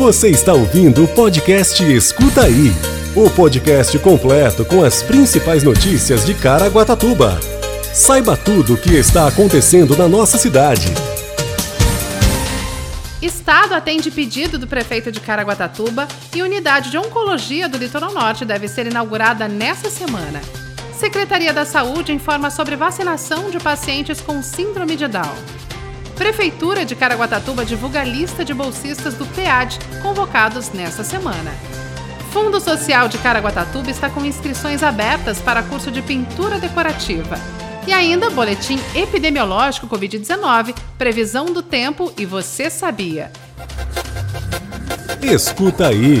Você está ouvindo o podcast Escuta Aí o podcast completo com as principais notícias de Caraguatatuba. Saiba tudo o que está acontecendo na nossa cidade. Estado atende pedido do prefeito de Caraguatatuba e unidade de oncologia do Litoral Norte deve ser inaugurada nesta semana. Secretaria da Saúde informa sobre vacinação de pacientes com síndrome de Down. Prefeitura de Caraguatatuba divulga a lista de bolsistas do PEAD convocados nesta semana. Fundo Social de Caraguatatuba está com inscrições abertas para curso de pintura decorativa. E ainda boletim epidemiológico Covid-19, previsão do tempo e você sabia. Escuta aí.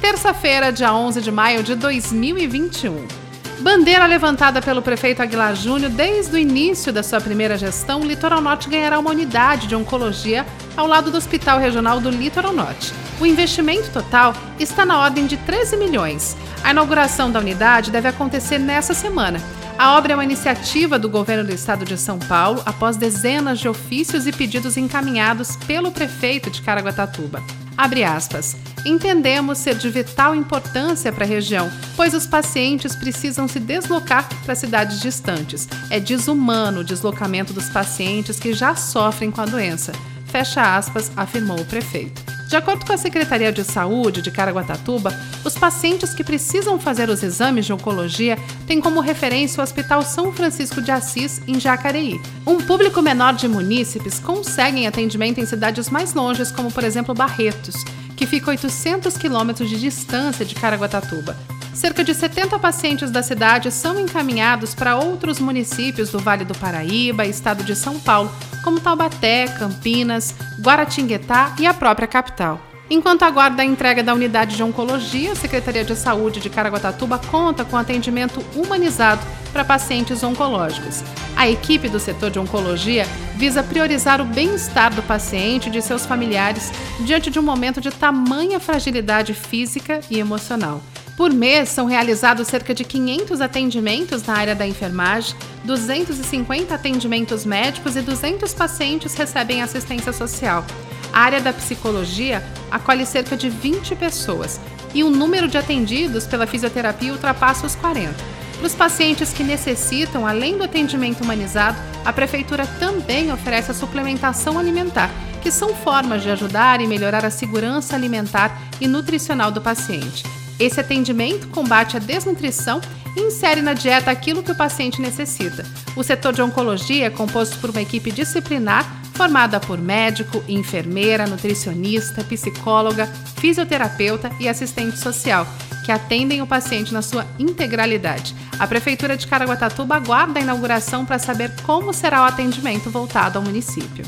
Terça-feira, dia 11 de maio de 2021. Bandeira levantada pelo prefeito Aguilar Júnior desde o início da sua primeira gestão, o Litoral Norte ganhará uma unidade de oncologia ao lado do Hospital Regional do Litoral Norte. O investimento total está na ordem de 13 milhões. A inauguração da unidade deve acontecer nessa semana. A obra é uma iniciativa do governo do estado de São Paulo após dezenas de ofícios e pedidos encaminhados pelo prefeito de Caraguatatuba. Abre aspas. Entendemos ser de vital importância para a região, pois os pacientes precisam se deslocar para cidades distantes. É desumano o deslocamento dos pacientes que já sofrem com a doença. Fecha aspas, afirmou o prefeito. De acordo com a Secretaria de Saúde de Caraguatatuba, os pacientes que precisam fazer os exames de oncologia têm como referência o Hospital São Francisco de Assis, em Jacareí. Um público menor de munícipes conseguem atendimento em cidades mais longes, como por exemplo Barretos, que fica a 800 quilômetros de distância de Caraguatatuba. Cerca de 70 pacientes da cidade são encaminhados para outros municípios do Vale do Paraíba, estado de São Paulo, como Taubaté, Campinas, Guaratinguetá e a própria capital. Enquanto aguarda a entrega da unidade de oncologia, a Secretaria de Saúde de Caraguatatuba conta com atendimento humanizado para pacientes oncológicos. A equipe do setor de oncologia visa priorizar o bem-estar do paciente e de seus familiares diante de um momento de tamanha fragilidade física e emocional. Por mês, são realizados cerca de 500 atendimentos na área da enfermagem, 250 atendimentos médicos e 200 pacientes recebem assistência social. A área da psicologia acolhe cerca de 20 pessoas e o número de atendidos pela fisioterapia ultrapassa os 40. Para os pacientes que necessitam, além do atendimento humanizado, a Prefeitura também oferece a suplementação alimentar, que são formas de ajudar e melhorar a segurança alimentar e nutricional do paciente. Esse atendimento combate a desnutrição e insere na dieta aquilo que o paciente necessita. O setor de oncologia é composto por uma equipe disciplinar formada por médico, enfermeira, nutricionista, psicóloga, fisioterapeuta e assistente social, que atendem o paciente na sua integralidade. A Prefeitura de Caraguatatuba aguarda a inauguração para saber como será o atendimento voltado ao município.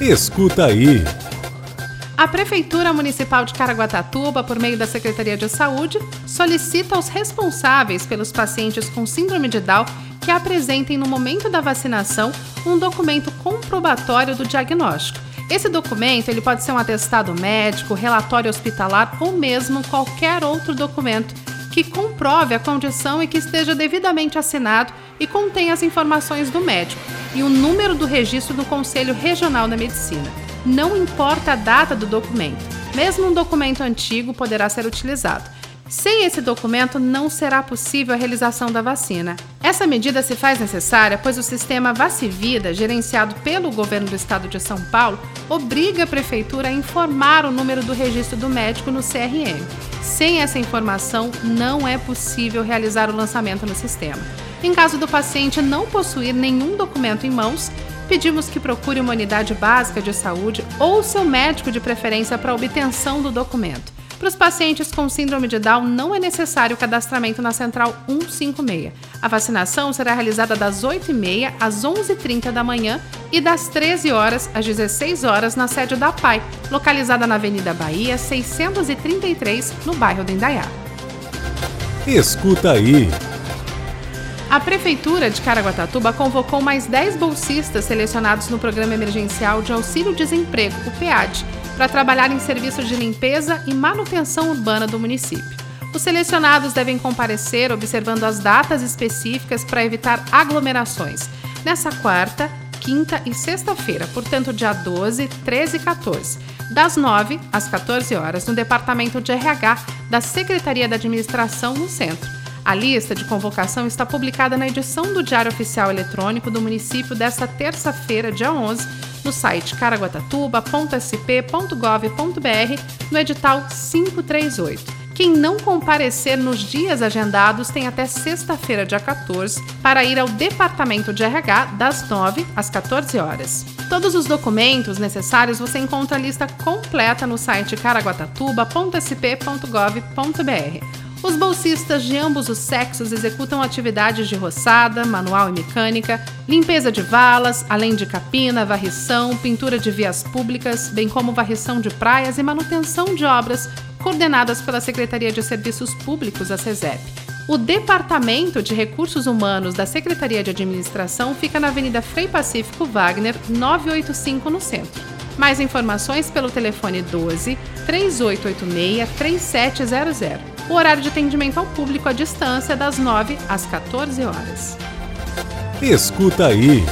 Escuta aí. A Prefeitura Municipal de Caraguatatuba, por meio da Secretaria de Saúde, solicita aos responsáveis pelos pacientes com síndrome de Down que apresentem no momento da vacinação um documento comprobatório do diagnóstico. Esse documento ele pode ser um atestado médico, relatório hospitalar ou mesmo qualquer outro documento que comprove a condição e que esteja devidamente assinado e contenha as informações do médico e o número do registro do Conselho Regional da Medicina não importa a data do documento. Mesmo um documento antigo poderá ser utilizado. Sem esse documento, não será possível a realização da vacina. Essa medida se faz necessária pois o sistema Vacivida, gerenciado pelo governo do estado de São Paulo, obriga a prefeitura a informar o número do registro do médico no CRM. Sem essa informação, não é possível realizar o lançamento no sistema. Em caso do paciente não possuir nenhum documento em mãos, pedimos que procure uma unidade básica de saúde ou seu médico de preferência para obtenção do documento. Para os pacientes com síndrome de Down, não é necessário o cadastramento na Central 156. A vacinação será realizada das 8h30 às 11h30 da manhã e das 13 horas às 16 horas na sede da PAI, localizada na Avenida Bahia 633, no bairro do Indaiá. Escuta aí. A Prefeitura de Caraguatatuba convocou mais 10 bolsistas selecionados no Programa Emergencial de Auxílio-Desemprego, o PEAD, para trabalhar em serviços de limpeza e manutenção urbana do município. Os selecionados devem comparecer observando as datas específicas para evitar aglomerações. Nessa quarta, quinta e sexta-feira, portanto, dia 12, 13 e 14. das 9 às 14 horas, no Departamento de RH da Secretaria da Administração no Centro. A lista de convocação está publicada na edição do Diário Oficial Eletrônico do município desta terça-feira, dia 11, no site caraguatatuba.sp.gov.br, no edital 538. Quem não comparecer nos dias agendados tem até sexta-feira, dia 14, para ir ao Departamento de RH das 9 às 14 horas. Todos os documentos necessários você encontra a lista completa no site caraguatatuba.sp.gov.br. Os bolsistas de ambos os sexos executam atividades de roçada, manual e mecânica, limpeza de valas, além de capina, varrição, pintura de vias públicas, bem como varrição de praias e manutenção de obras coordenadas pela Secretaria de Serviços Públicos, a SESEP. O Departamento de Recursos Humanos da Secretaria de Administração fica na Avenida Frei Pacífico Wagner, 985, no centro. Mais informações pelo telefone 12 3886 3700. O horário de atendimento ao público à distância é das 9 às 14 horas. Escuta aí.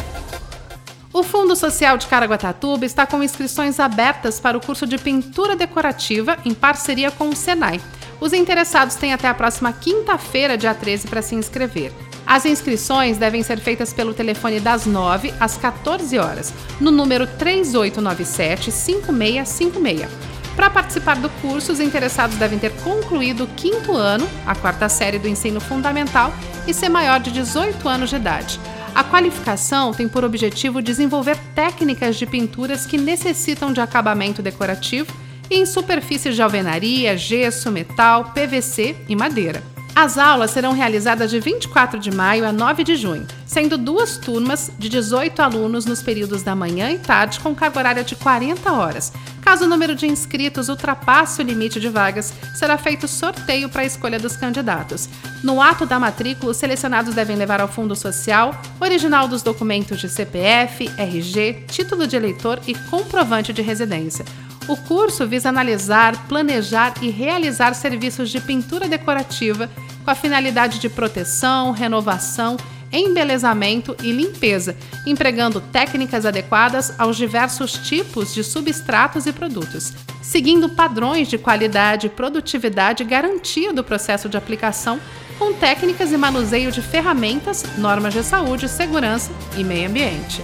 O Fundo Social de Caraguatatuba está com inscrições abertas para o curso de pintura decorativa em parceria com o Senai. Os interessados têm até a próxima quinta-feira, dia 13, para se inscrever. As inscrições devem ser feitas pelo telefone das 9 às 14 horas, no número 3897 5656 para participar do curso, os interessados devem ter concluído o quinto ano, a quarta série do ensino fundamental, e ser maior de 18 anos de idade. A qualificação tem por objetivo desenvolver técnicas de pinturas que necessitam de acabamento decorativo em superfícies de alvenaria, gesso, metal, PVC e madeira. As aulas serão realizadas de 24 de maio a 9 de junho, sendo duas turmas de 18 alunos nos períodos da manhã e tarde, com carga horária de 40 horas. Caso o número de inscritos ultrapasse o limite de vagas, será feito sorteio para a escolha dos candidatos. No ato da matrícula, os selecionados devem levar ao Fundo Social original dos documentos de CPF, RG, título de eleitor e comprovante de residência. O curso visa analisar, planejar e realizar serviços de pintura decorativa com a finalidade de proteção, renovação, embelezamento e limpeza, empregando técnicas adequadas aos diversos tipos de substratos e produtos, seguindo padrões de qualidade, produtividade e garantia do processo de aplicação, com técnicas e manuseio de ferramentas, normas de saúde, segurança e meio ambiente.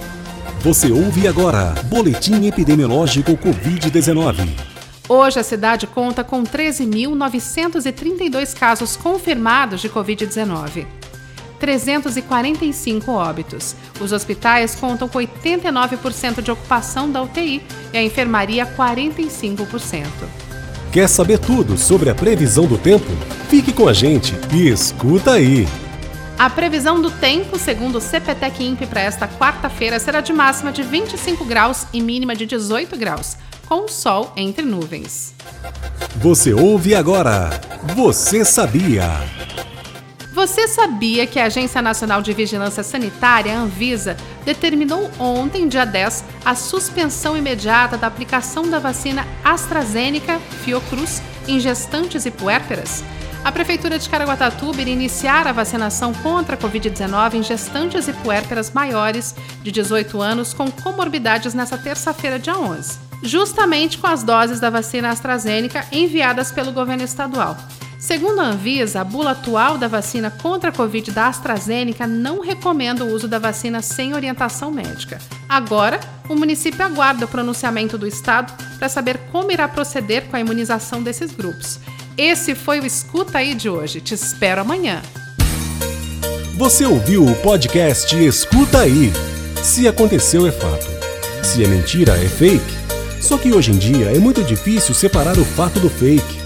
Você ouve agora Boletim Epidemiológico Covid-19. Hoje a cidade conta com 13.932 casos confirmados de Covid-19. 345 óbitos. Os hospitais contam com 89% de ocupação da UTI e a enfermaria 45%. Quer saber tudo sobre a previsão do tempo? Fique com a gente e escuta aí. A previsão do tempo, segundo o CPTEC INPE para esta quarta-feira, será de máxima de 25 graus e mínima de 18 graus, com sol entre nuvens. Você ouve agora. Você sabia? Você sabia que a Agência Nacional de Vigilância Sanitária, Anvisa, determinou ontem, dia 10, a suspensão imediata da aplicação da vacina AstraZeneca Fiocruz em gestantes e puérperas? A Prefeitura de Caraguatatuba irá iniciar a vacinação contra a Covid-19 em gestantes e puérperas maiores de 18 anos com comorbidades nesta terça-feira, dia 11, justamente com as doses da vacina AstraZeneca enviadas pelo governo estadual. Segundo a Anvisa, a bula atual da vacina contra a Covid da AstraZeneca não recomenda o uso da vacina sem orientação médica. Agora, o município aguarda o pronunciamento do Estado para saber como irá proceder com a imunização desses grupos. Esse foi o Escuta Aí de hoje. Te espero amanhã. Você ouviu o podcast Escuta Aí. Se aconteceu, é fato. Se é mentira, é fake. Só que hoje em dia é muito difícil separar o fato do fake,